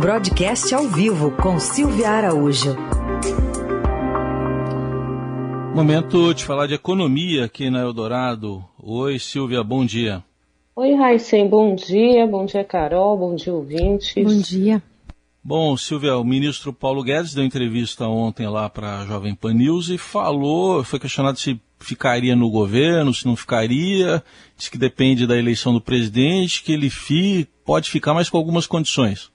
Broadcast ao vivo com Silvia Araújo. Momento de falar de economia aqui na Eldorado. Oi, Silvia, bom dia. Oi, Raíssen, bom dia. Bom dia, Carol. Bom dia, ouvintes. Bom dia. Bom, Silvia, o ministro Paulo Guedes deu entrevista ontem lá para a Jovem Pan News e falou, foi questionado se ficaria no governo, se não ficaria, disse que depende da eleição do presidente, que ele fi, pode ficar, mas com algumas condições.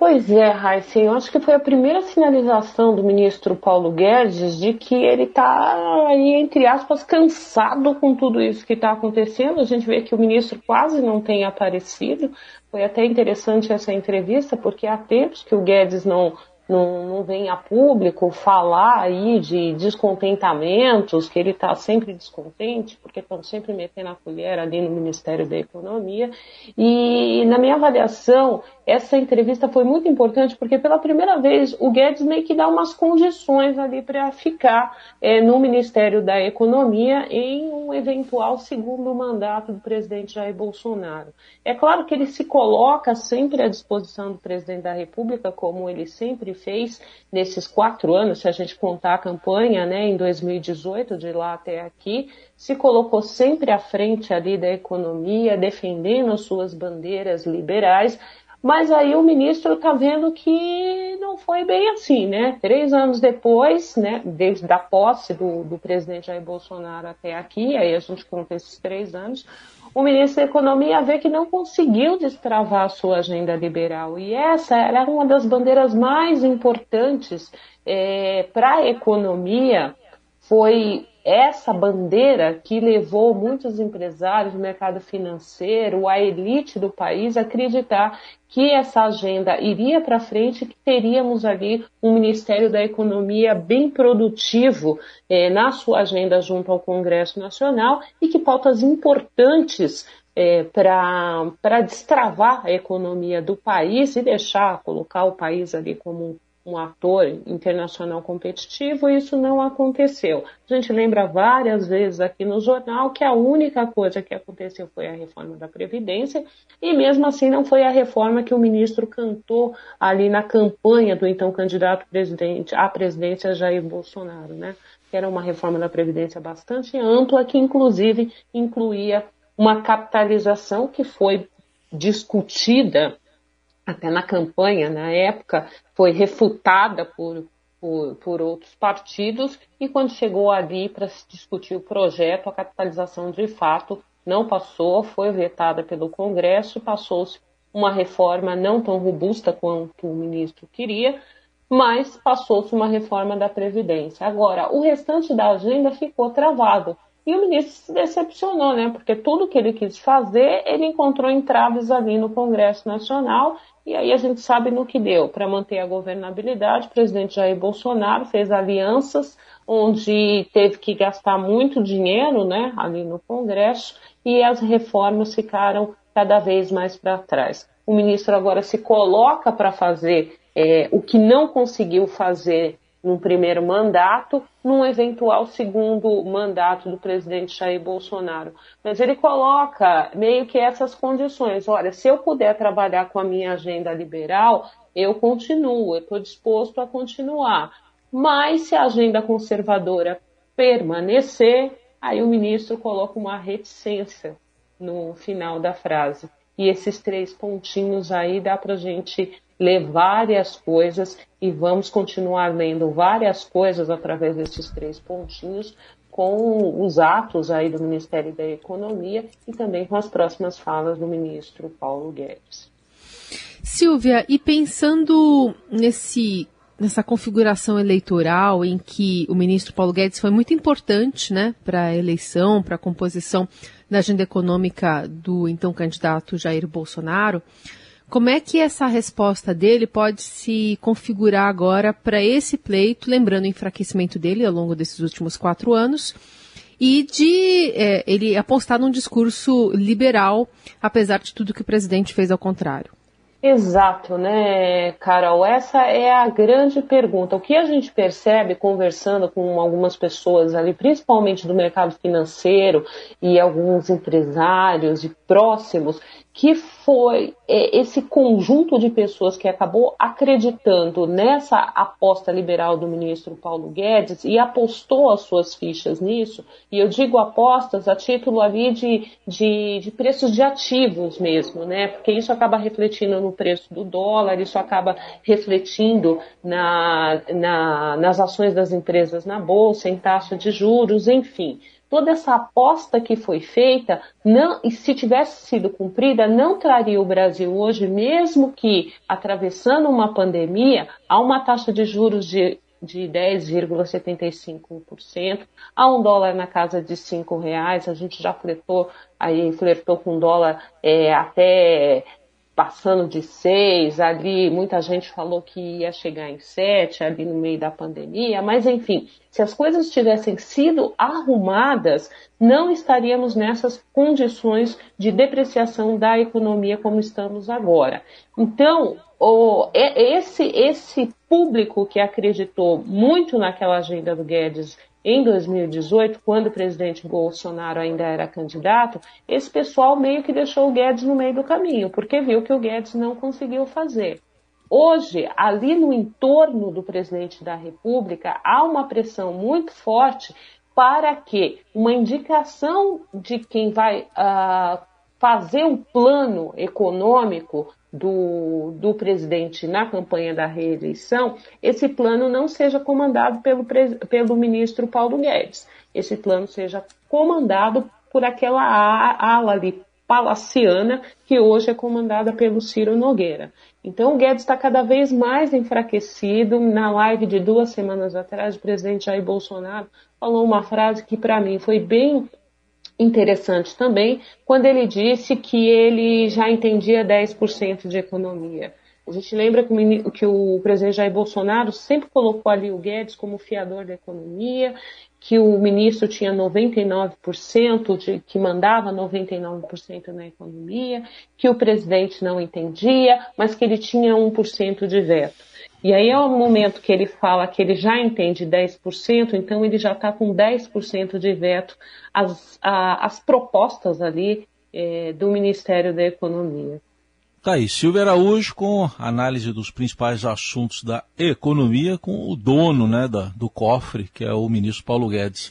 Pois é, Heisen, eu acho que foi a primeira sinalização do ministro Paulo Guedes de que ele está aí, entre aspas, cansado com tudo isso que está acontecendo. A gente vê que o ministro quase não tem aparecido. Foi até interessante essa entrevista, porque há tempos que o Guedes não, não, não vem a público falar aí de descontentamentos, que ele está sempre descontente, porque estão sempre metendo a colher ali no Ministério da Economia. E na minha avaliação, essa entrevista foi muito importante porque pela primeira vez o Guedes meio que dá umas condições ali para ficar é, no Ministério da Economia em um eventual segundo mandato do presidente Jair Bolsonaro. É claro que ele se coloca sempre à disposição do presidente da República, como ele sempre fez nesses quatro anos, se a gente contar a campanha, né, em 2018, de lá até aqui, se colocou sempre à frente ali da economia, defendendo suas bandeiras liberais, mas aí o ministro está vendo que não foi bem assim, né? Três anos depois, né, desde a posse do, do presidente Jair Bolsonaro até aqui, aí a gente conta esses três anos, o ministro da Economia vê que não conseguiu destravar a sua agenda liberal. E essa era uma das bandeiras mais importantes é, para a economia, foi essa bandeira que levou muitos empresários do mercado financeiro, a elite do país, a acreditar que essa agenda iria para frente, que teríamos ali um Ministério da Economia bem produtivo eh, na sua agenda junto ao Congresso Nacional e que pautas importantes é, para destravar a economia do país e deixar, colocar o país ali como um ator internacional competitivo, isso não aconteceu. A gente lembra várias vezes aqui no jornal que a única coisa que aconteceu foi a reforma da Previdência, e mesmo assim não foi a reforma que o ministro cantou ali na campanha do então candidato presidente à presidência Jair Bolsonaro, né? Que era uma reforma da Previdência bastante ampla, que inclusive incluía uma capitalização que foi discutida até na campanha, na época, foi refutada por, por, por outros partidos e quando chegou ali para se discutir o projeto, a capitalização de fato não passou, foi vetada pelo Congresso, passou-se uma reforma não tão robusta quanto o ministro queria, mas passou-se uma reforma da Previdência. Agora, o restante da agenda ficou travado. E o ministro se decepcionou, né? Porque tudo que ele quis fazer, ele encontrou entraves ali no Congresso Nacional e aí a gente sabe no que deu. Para manter a governabilidade, o presidente Jair Bolsonaro fez alianças onde teve que gastar muito dinheiro né, ali no Congresso e as reformas ficaram cada vez mais para trás. O ministro agora se coloca para fazer é, o que não conseguiu fazer num primeiro mandato, num eventual segundo mandato do presidente Jair Bolsonaro. Mas ele coloca meio que essas condições. Olha, se eu puder trabalhar com a minha agenda liberal, eu continuo, eu estou disposto a continuar. Mas se a agenda conservadora permanecer, aí o ministro coloca uma reticência no final da frase. E esses três pontinhos aí dá para gente ler várias coisas e vamos continuar lendo várias coisas através desses três pontinhos com os atos aí do Ministério da Economia e também com as próximas falas do ministro Paulo Guedes. Silvia, e pensando nesse nessa configuração eleitoral em que o ministro Paulo Guedes foi muito importante, né, para a eleição, para a composição da agenda econômica do então candidato Jair Bolsonaro, como é que essa resposta dele pode se configurar agora para esse pleito, lembrando o enfraquecimento dele ao longo desses últimos quatro anos, e de é, ele apostar num discurso liberal, apesar de tudo que o presidente fez ao contrário? Exato, né, Carol? Essa é a grande pergunta. O que a gente percebe conversando com algumas pessoas ali, principalmente do mercado financeiro e alguns empresários e próximos, que foi é, esse conjunto de pessoas que acabou acreditando nessa aposta liberal do ministro Paulo Guedes e apostou as suas fichas nisso, e eu digo apostas a título ali de, de, de preços de ativos mesmo, né? Porque isso acaba refletindo no preço do dólar, isso acaba refletindo na, na, nas ações das empresas na bolsa, em taxa de juros, enfim. Toda essa aposta que foi feita, não, e se tivesse sido cumprida, não traria o Brasil hoje, mesmo que atravessando uma pandemia, a uma taxa de juros de de 10,75%, a um dólar na casa de cinco reais, a gente já flertou, aí flertou com dólar é, até passando de seis, ali muita gente falou que ia chegar em sete ali no meio da pandemia, mas enfim, se as coisas tivessem sido arrumadas, não estaríamos nessas condições de depreciação da economia como estamos agora. Então, o, esse, esse público que acreditou muito naquela agenda do Guedes em 2018, quando o presidente Bolsonaro ainda era candidato, esse pessoal meio que deixou o Guedes no meio do caminho, porque viu que o Guedes não conseguiu fazer. Hoje, ali no entorno do presidente da República, há uma pressão muito forte para que uma indicação de quem vai uh, fazer um plano econômico do, do presidente na campanha da reeleição, esse plano não seja comandado pelo, pelo ministro Paulo Guedes. Esse plano seja comandado por aquela ala ali palaciana que hoje é comandada pelo Ciro Nogueira. Então o Guedes está cada vez mais enfraquecido. Na live de duas semanas atrás, o presidente Jair Bolsonaro falou uma frase que para mim foi bem interessante também, quando ele disse que ele já entendia 10% de economia. A gente lembra que o presidente Jair Bolsonaro sempre colocou ali o Guedes como fiador da economia, que o ministro tinha 99%, de, que mandava 99% na economia, que o presidente não entendia, mas que ele tinha 1% de veto. E aí é o momento que ele fala que ele já entende 10%, então ele já está com 10% de veto às, às propostas ali é, do Ministério da Economia. Tá aí, Silvia Araújo com análise dos principais assuntos da economia com o dono né, da, do cofre, que é o ministro Paulo Guedes,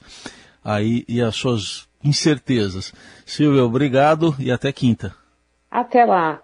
aí e as suas incertezas. Silvia, obrigado e até quinta. Até lá.